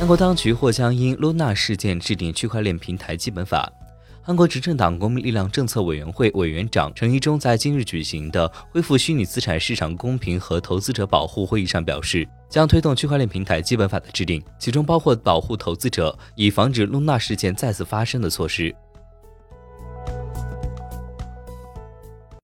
韩国当局或将因 Luna 事件制定区块链平台基本法。韩国执政党国民力量政策委员会委员长陈一中在今日举行的恢复虚拟资产市场公平和投资者保护会议上表示，将推动区块链平台基本法的制定，其中包括保护投资者、以防止露娜事件再次发生的措施。